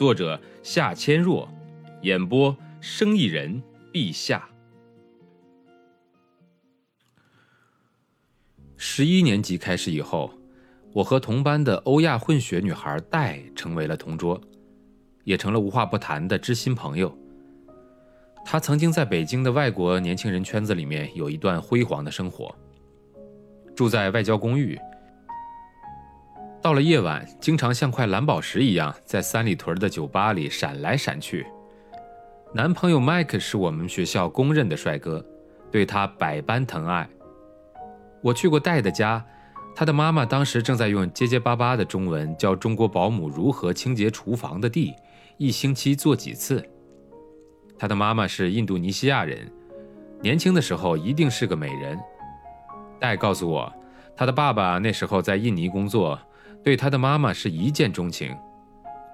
作者夏千若，演播生意人陛下。十一年级开始以后，我和同班的欧亚混血女孩戴成为了同桌，也成了无话不谈的知心朋友。她曾经在北京的外国年轻人圈子里面有一段辉煌的生活，住在外交公寓。到了夜晚，经常像块蓝宝石一样在三里屯的酒吧里闪来闪去。男朋友麦克是我们学校公认的帅哥，对他百般疼爱。我去过戴的家，他的妈妈当时正在用结结巴巴的中文教中国保姆如何清洁厨房的地，一星期做几次。他的妈妈是印度尼西亚人，年轻的时候一定是个美人。戴告诉我，他的爸爸那时候在印尼工作。对他的妈妈是一见钟情。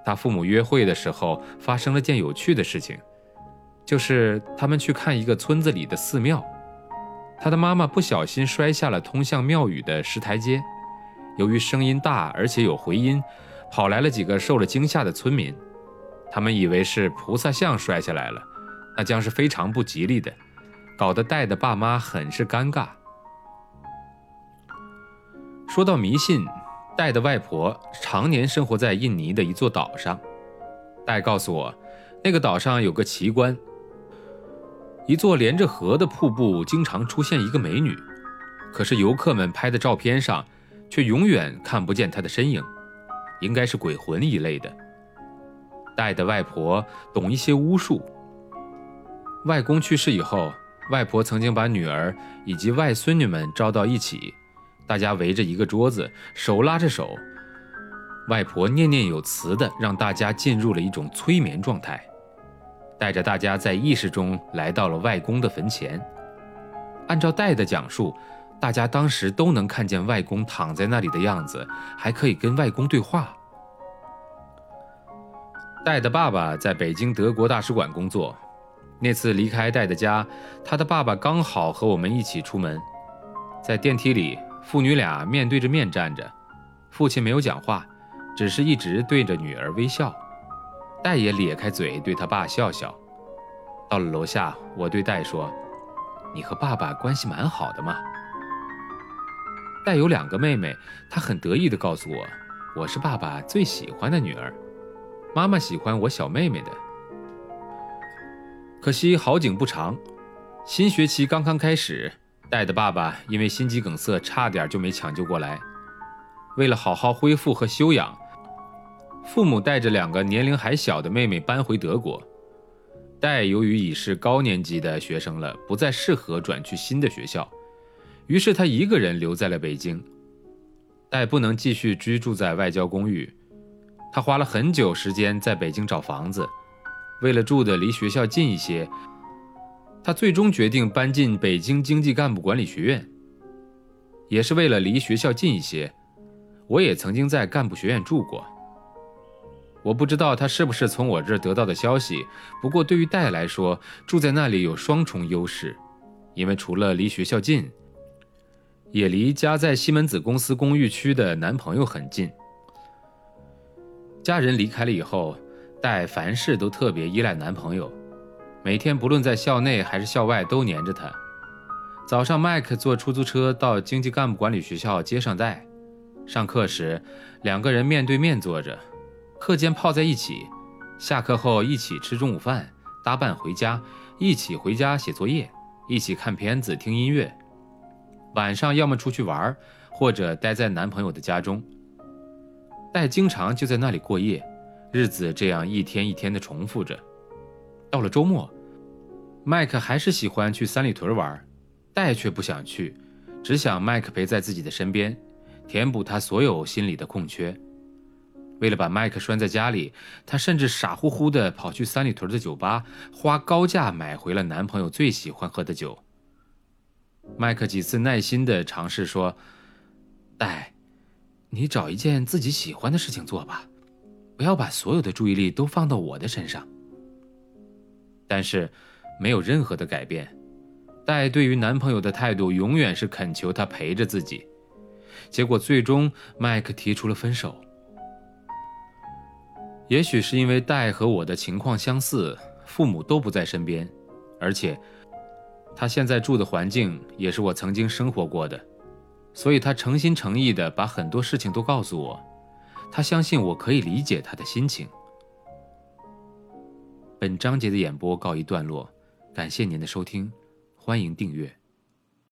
他父母约会的时候发生了件有趣的事情，就是他们去看一个村子里的寺庙，他的妈妈不小心摔下了通向庙宇的石台阶，由于声音大而且有回音，跑来了几个受了惊吓的村民，他们以为是菩萨像摔下来了，那将是非常不吉利的，搞得戴的爸妈很是尴尬。说到迷信。戴的外婆常年生活在印尼的一座岛上。戴告诉我，那个岛上有个奇观：一座连着河的瀑布，经常出现一个美女，可是游客们拍的照片上却永远看不见她的身影，应该是鬼魂一类的。戴的外婆懂一些巫术。外公去世以后，外婆曾经把女儿以及外孙女们招到一起。大家围着一个桌子，手拉着手，外婆念念有词的让大家进入了一种催眠状态，带着大家在意识中来到了外公的坟前。按照戴的讲述，大家当时都能看见外公躺在那里的样子，还可以跟外公对话。戴的爸爸在北京德国大使馆工作，那次离开戴的家，他的爸爸刚好和我们一起出门，在电梯里。父女俩面对着面站着，父亲没有讲话，只是一直对着女儿微笑。戴也咧开嘴对他爸笑笑。到了楼下，我对戴说：“你和爸爸关系蛮好的嘛。”戴有两个妹妹，她很得意地告诉我：“我是爸爸最喜欢的女儿，妈妈喜欢我小妹妹的。”可惜好景不长，新学期刚刚开始。戴的爸爸因为心肌梗塞，差点就没抢救过来。为了好好恢复和休养，父母带着两个年龄还小的妹妹搬回德国。戴由于已是高年级的学生了，不再适合转去新的学校，于是他一个人留在了北京。戴不能继续居住在外交公寓，他花了很久时间在北京找房子，为了住的离学校近一些。他最终决定搬进北京经济干部管理学院，也是为了离学校近一些。我也曾经在干部学院住过。我不知道他是不是从我这儿得到的消息，不过对于戴来说，住在那里有双重优势，因为除了离学校近，也离家在西门子公司公寓区的男朋友很近。家人离开了以后，戴凡事都特别依赖男朋友。每天不论在校内还是校外都黏着他。早上，麦克坐出租车到经济干部管理学校接上戴。上课时，两个人面对面坐着，课间泡在一起，下课后一起吃中午饭，搭伴回家，一起回家写作业，一起看片子、听音乐。晚上要么出去玩，或者待在男朋友的家中。戴经常就在那里过夜，日子这样一天一天的重复着。到了周末。麦克还是喜欢去三里屯玩，戴却不想去，只想麦克陪在自己的身边，填补他所有心里的空缺。为了把麦克拴在家里，她甚至傻乎乎地跑去三里屯的酒吧，花高价买回了男朋友最喜欢喝的酒。麦克几次耐心地尝试说：“戴，你找一件自己喜欢的事情做吧，不要把所有的注意力都放到我的身上。”但是，没有任何的改变。戴对于男朋友的态度永远是恳求他陪着自己。结果最终，麦克提出了分手。也许是因为戴和我的情况相似，父母都不在身边，而且他现在住的环境也是我曾经生活过的，所以他诚心诚意地把很多事情都告诉我。他相信我可以理解他的心情。本章节的演播告一段落，感谢您的收听，欢迎订阅。